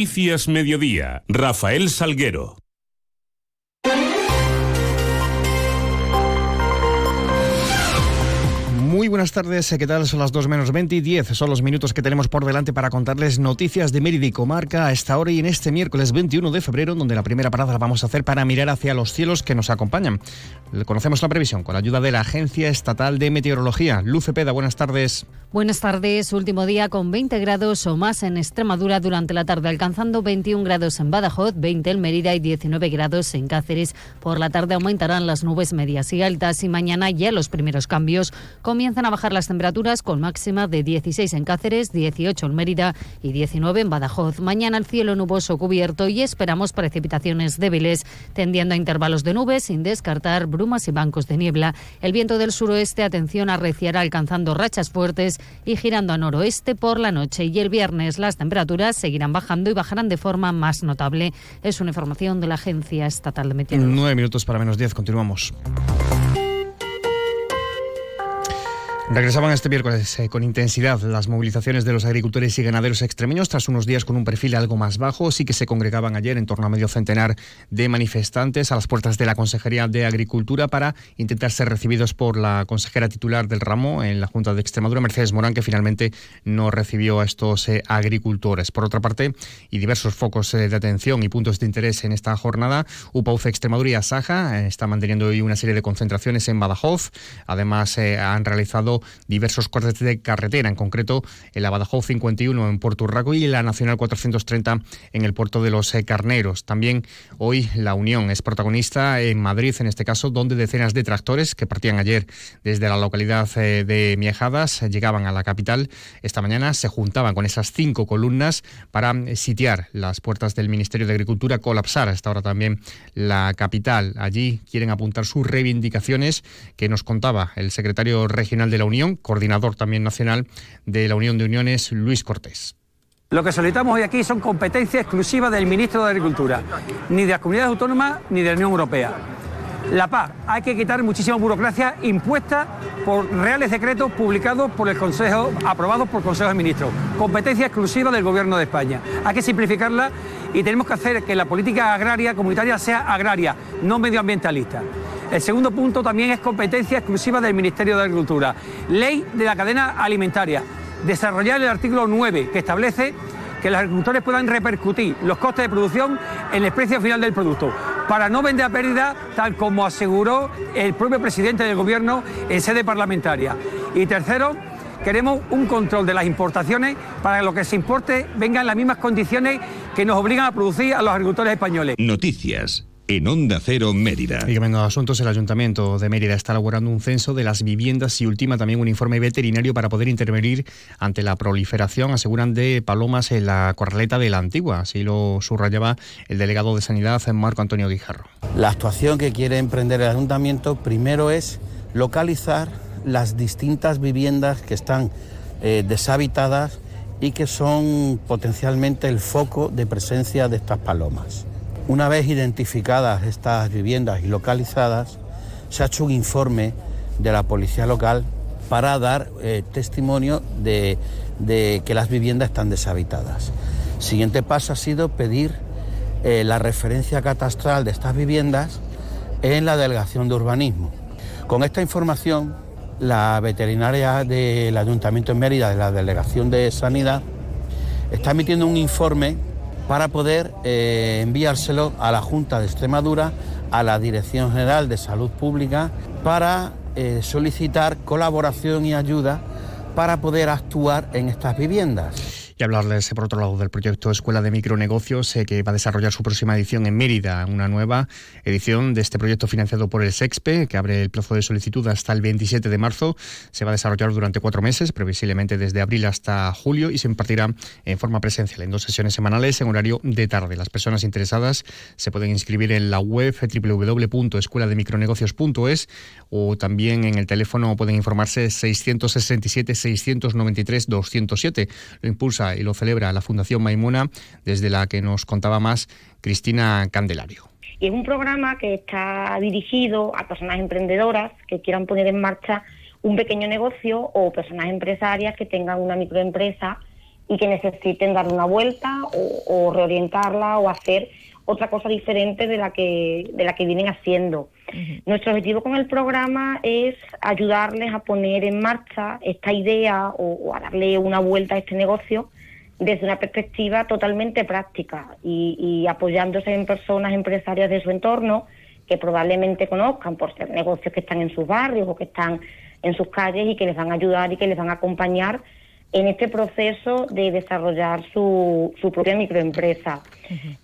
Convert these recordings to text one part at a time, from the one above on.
Noticias Mediodía, Rafael Salguero. Muy buenas tardes, ¿qué tal? Son las 2 menos 20 y 10. Son los minutos que tenemos por delante para contarles noticias de Mérida y Comarca a esta hora y en este miércoles 21 de febrero, donde la primera parada la vamos a hacer para mirar hacia los cielos que nos acompañan. Conocemos la previsión con la ayuda de la Agencia Estatal de Meteorología. Luce Peda, buenas tardes. Buenas tardes. Último día con 20 grados o más en Extremadura durante la tarde, alcanzando 21 grados en Badajoz, 20 en Mérida y 19 grados en Cáceres. Por la tarde aumentarán las nubes medias y altas y mañana ya los primeros cambios. Comienzan a bajar las temperaturas con máxima de 16 en Cáceres, 18 en Mérida y 19 en Badajoz. Mañana el cielo nuboso cubierto y esperamos precipitaciones débiles, tendiendo a intervalos de nubes sin descartar brumas y bancos de niebla. El viento del suroeste, atención, arreciará alcanzando rachas fuertes y girando a noroeste por la noche. Y el viernes las temperaturas seguirán bajando y bajarán de forma más notable. Es una información de la Agencia Estatal de Meteorología. Nueve minutos para menos diez. Continuamos. Regresaban este miércoles eh, con intensidad las movilizaciones de los agricultores y ganaderos extremeños tras unos días con un perfil algo más bajo. Sí que se congregaban ayer en torno a medio centenar de manifestantes a las puertas de la Consejería de Agricultura para intentar ser recibidos por la consejera titular del ramo en la Junta de Extremadura, Mercedes Morán, que finalmente no recibió a estos eh, agricultores. Por otra parte, y diversos focos eh, de atención y puntos de interés en esta jornada, UPAUCE Extremadura y Asaja está manteniendo hoy una serie de concentraciones en Badajoz. Además, han realizado diversos cortes de carretera, en concreto el la 51 en Puerto Urraco y la Nacional 430 en el puerto de los Carneros. También hoy la Unión es protagonista en Madrid, en este caso, donde decenas de tractores que partían ayer desde la localidad eh, de Miejadas llegaban a la capital. Esta mañana se juntaban con esas cinco columnas para eh, sitiar las puertas del Ministerio de Agricultura, colapsar hasta ahora también la capital. Allí quieren apuntar sus reivindicaciones que nos contaba el secretario regional de la Unión, coordinador también nacional de la Unión de Uniones, Luis Cortés. Lo que solicitamos hoy aquí son competencias exclusivas del ministro de Agricultura, ni de las comunidades autónomas ni de la Unión Europea. La paz, hay que quitar muchísima burocracia impuesta por reales decretos publicados por el Consejo, aprobados por el Consejo de Ministros. Competencia exclusiva del Gobierno de España. Hay que simplificarla y tenemos que hacer que la política agraria comunitaria sea agraria, no medioambientalista. El segundo punto también es competencia exclusiva del Ministerio de Agricultura. Ley de la cadena alimentaria. Desarrollar el artículo 9 que establece que los agricultores puedan repercutir los costes de producción en el precio final del producto, para no vender a pérdida, tal como aseguró el propio presidente del Gobierno en sede parlamentaria. Y tercero, queremos un control de las importaciones para que lo que se importe venga en las mismas condiciones que nos obligan a producir a los agricultores españoles. Noticias en Onda Cero Mérida. Y cambiando de asuntos, el Ayuntamiento de Mérida está elaborando un censo de las viviendas y ultima también un informe veterinario para poder intervenir ante la proliferación, aseguran, de palomas en la corraleta de la Antigua. Así lo subrayaba el delegado de Sanidad, Marco Antonio Guijarro. La actuación que quiere emprender el Ayuntamiento primero es localizar las distintas viviendas que están eh, deshabitadas y que son potencialmente el foco de presencia de estas palomas. Una vez identificadas estas viviendas y localizadas, se ha hecho un informe de la policía local para dar eh, testimonio de, que las viviendas están deshabitadas. siguiente paso ha sido pedir eh, la referencia catastral de estas viviendas en la delegación de urbanismo. Con esta información, la veterinaria del Ayuntamiento de Mérida, de la delegación de Sanidad, está emitiendo un informe para poder eh, enviárselo a la Junta de Extremadura, a la Dirección General de Salud Pública, para eh, solicitar colaboración y ayuda para poder actuar en estas viviendas. Y hablarles, por otro lado, del proyecto Escuela de Micronegocios, eh, que va a desarrollar su próxima edición en Mérida, una nueva edición de este proyecto financiado por el SEXPE, que abre el plazo de solicitud hasta el 27 de marzo. Se va a desarrollar durante cuatro meses, previsiblemente desde abril hasta julio, y se impartirá en forma presencial en dos sesiones semanales en horario de tarde. Las personas interesadas se pueden inscribir en la web www.escuelademicronegocios.es o también en el teléfono pueden informarse 667 693 207. Lo impulsa y lo celebra la Fundación Maimuna, desde la que nos contaba más Cristina Candelario. Y es un programa que está dirigido a personas emprendedoras que quieran poner en marcha un pequeño negocio o personas empresarias que tengan una microempresa y que necesiten dar una vuelta o, reorientarla o hacer otra cosa diferente de la que, de la que vienen haciendo. Nuestro objetivo con el programa es ayudarles a poner en marcha esta idea o, a darle una vuelta a este negocio desde una perspectiva totalmente práctica y, apoyándose en personas empresarias de su entorno que probablemente conozcan por ser negocios que están en sus barrios o que están en sus calles y que les van a ayudar y que les van a acompañar en este proceso de desarrollar su, su propia microempresa.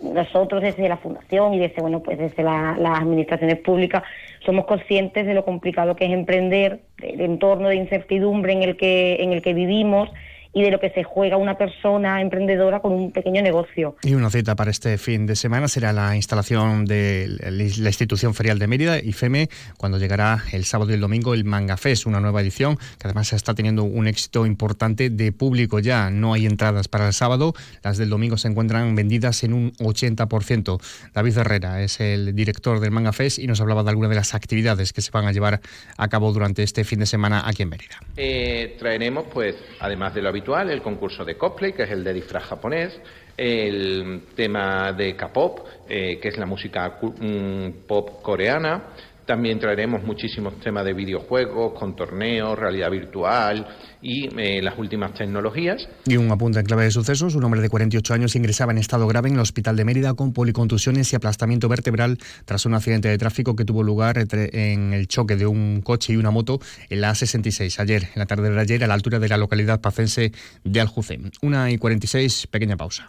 Nosotros desde la Fundación y desde, bueno, pues desde las administraciones públicas somos conscientes de lo complicado que es emprender, del entorno de incertidumbre en el que, en el que vivimos y de lo que se juega una persona emprendedora con un pequeño negocio. Y una cita para este fin de semana será la instalación de la institución ferial de Mérida, IFEME, cuando llegará el sábado y el domingo el Manga Fest, una nueva edición que además está teniendo un éxito importante de público ya. No hay entradas para el sábado, las del domingo se encuentran vendidas en un 80%. David Herrera es el director del Manga Fest y nos hablaba de algunas de las actividades que se van a llevar a cabo durante este fin de semana aquí en Mérida. Eh, traeremos, pues, además de lo habitual, el concurso de cosplay, que es el de disfraz japonés, el tema de K-pop, eh, que es la música mm, pop coreana. También traeremos muchísimos temas de videojuegos, con torneos, realidad virtual y eh, las últimas tecnologías. Y un apunte en clave de sucesos. Un hombre de 48 años ingresaba en estado grave en el hospital de Mérida con policontusiones y aplastamiento vertebral tras un accidente de tráfico que tuvo lugar en el choque de un coche y una moto en la A66 ayer, en la tarde de ayer, a la altura de la localidad pacense de Aljucén. Una y 46, pequeña pausa.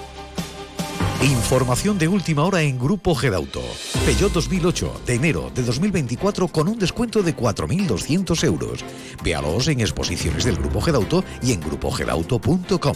Información de última hora en Grupo Gedauto. Peugeot 2008 de enero de 2024 con un descuento de 4.200 euros. Véalos en exposiciones del Grupo Gedauto y en grupogedauto.com.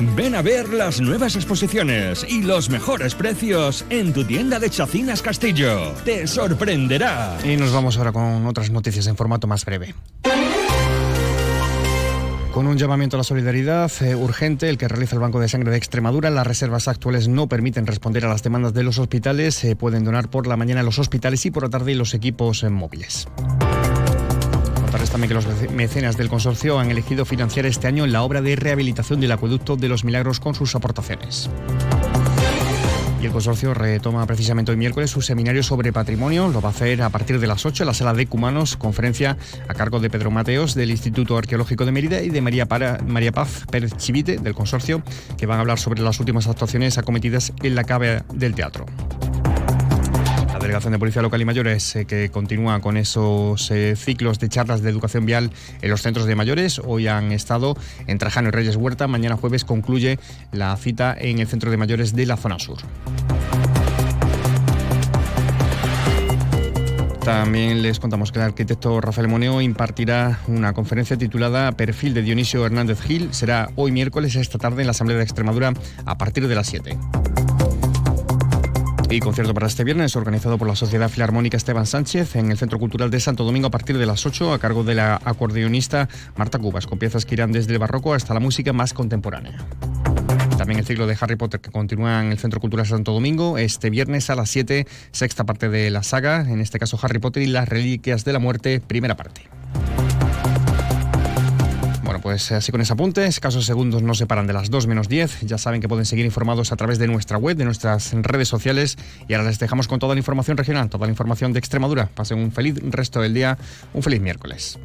Ven a ver las nuevas exposiciones y los mejores precios en tu tienda de Chacinas Castillo. Te sorprenderá. Y nos vamos ahora con otras noticias en formato más breve. Con un llamamiento a la solidaridad eh, urgente, el que realiza el Banco de Sangre de Extremadura, las reservas actuales no permiten responder a las demandas de los hospitales. Se pueden donar por la mañana los hospitales y por la tarde los equipos eh, móviles también que los mecenas del consorcio han elegido financiar este año la obra de rehabilitación del acueducto de los Milagros con sus aportaciones. Y el consorcio retoma precisamente hoy miércoles su seminario sobre patrimonio. Lo va a hacer a partir de las 8 en la sala de Cumanos, conferencia a cargo de Pedro Mateos del Instituto Arqueológico de Mérida y de María, María Paz Pérez Chivite del consorcio, que van a hablar sobre las últimas actuaciones acometidas en la cave del teatro. Delegación de Policía Local y Mayores eh, que continúa con esos eh, ciclos de charlas de educación vial en los centros de mayores. Hoy han estado en Trajano y Reyes Huerta. Mañana jueves concluye la cita en el centro de mayores de la zona sur. También les contamos que el arquitecto Rafael Moneo impartirá una conferencia titulada Perfil de Dionisio Hernández Gil. Será hoy miércoles, esta tarde, en la Asamblea de Extremadura a partir de las 7. Y concierto para este viernes organizado por la Sociedad Filarmónica Esteban Sánchez en el Centro Cultural de Santo Domingo a partir de las 8 a cargo de la acordeonista Marta Cubas, con piezas que irán desde el barroco hasta la música más contemporánea. También el ciclo de Harry Potter que continúa en el Centro Cultural Santo Domingo este viernes a las 7, sexta parte de la saga, en este caso Harry Potter y las Reliquias de la Muerte, primera parte pues así con ese apunte, escasos segundos no se paran de las 2 menos 10. Ya saben que pueden seguir informados a través de nuestra web, de nuestras redes sociales. Y ahora les dejamos con toda la información regional, toda la información de Extremadura. Pasen un feliz resto del día, un feliz miércoles.